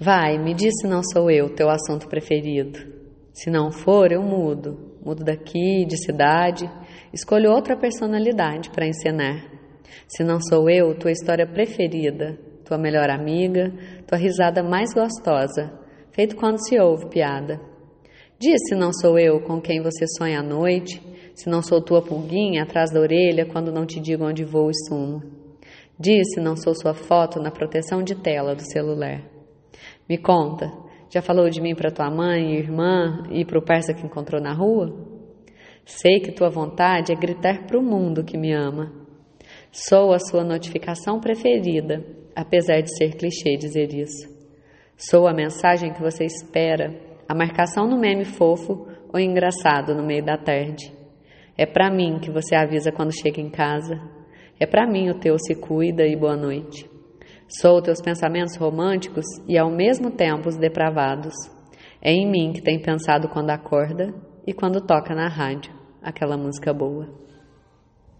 Vai, me diz se não sou eu teu assunto preferido. Se não for, eu mudo. Mudo daqui, de cidade, escolho outra personalidade para encenar. Se não sou eu, tua história preferida, tua melhor amiga, tua risada mais gostosa, feito quando se ouve piada. Diz se não sou eu com quem você sonha à noite, se não sou tua pulguinha atrás da orelha quando não te digo onde vou e sumo. Diz se não sou sua foto na proteção de tela do celular. Me conta, já falou de mim para tua mãe, irmã e para o parça que encontrou na rua? Sei que tua vontade é gritar para o mundo que me ama. Sou a sua notificação preferida, apesar de ser clichê dizer isso. Sou a mensagem que você espera, a marcação no meme fofo ou engraçado no meio da tarde. É para mim que você avisa quando chega em casa. É para mim o teu se cuida e boa noite. Sou teus pensamentos românticos e ao mesmo tempo os depravados. É em mim que tem pensado quando acorda e quando toca na rádio aquela música boa.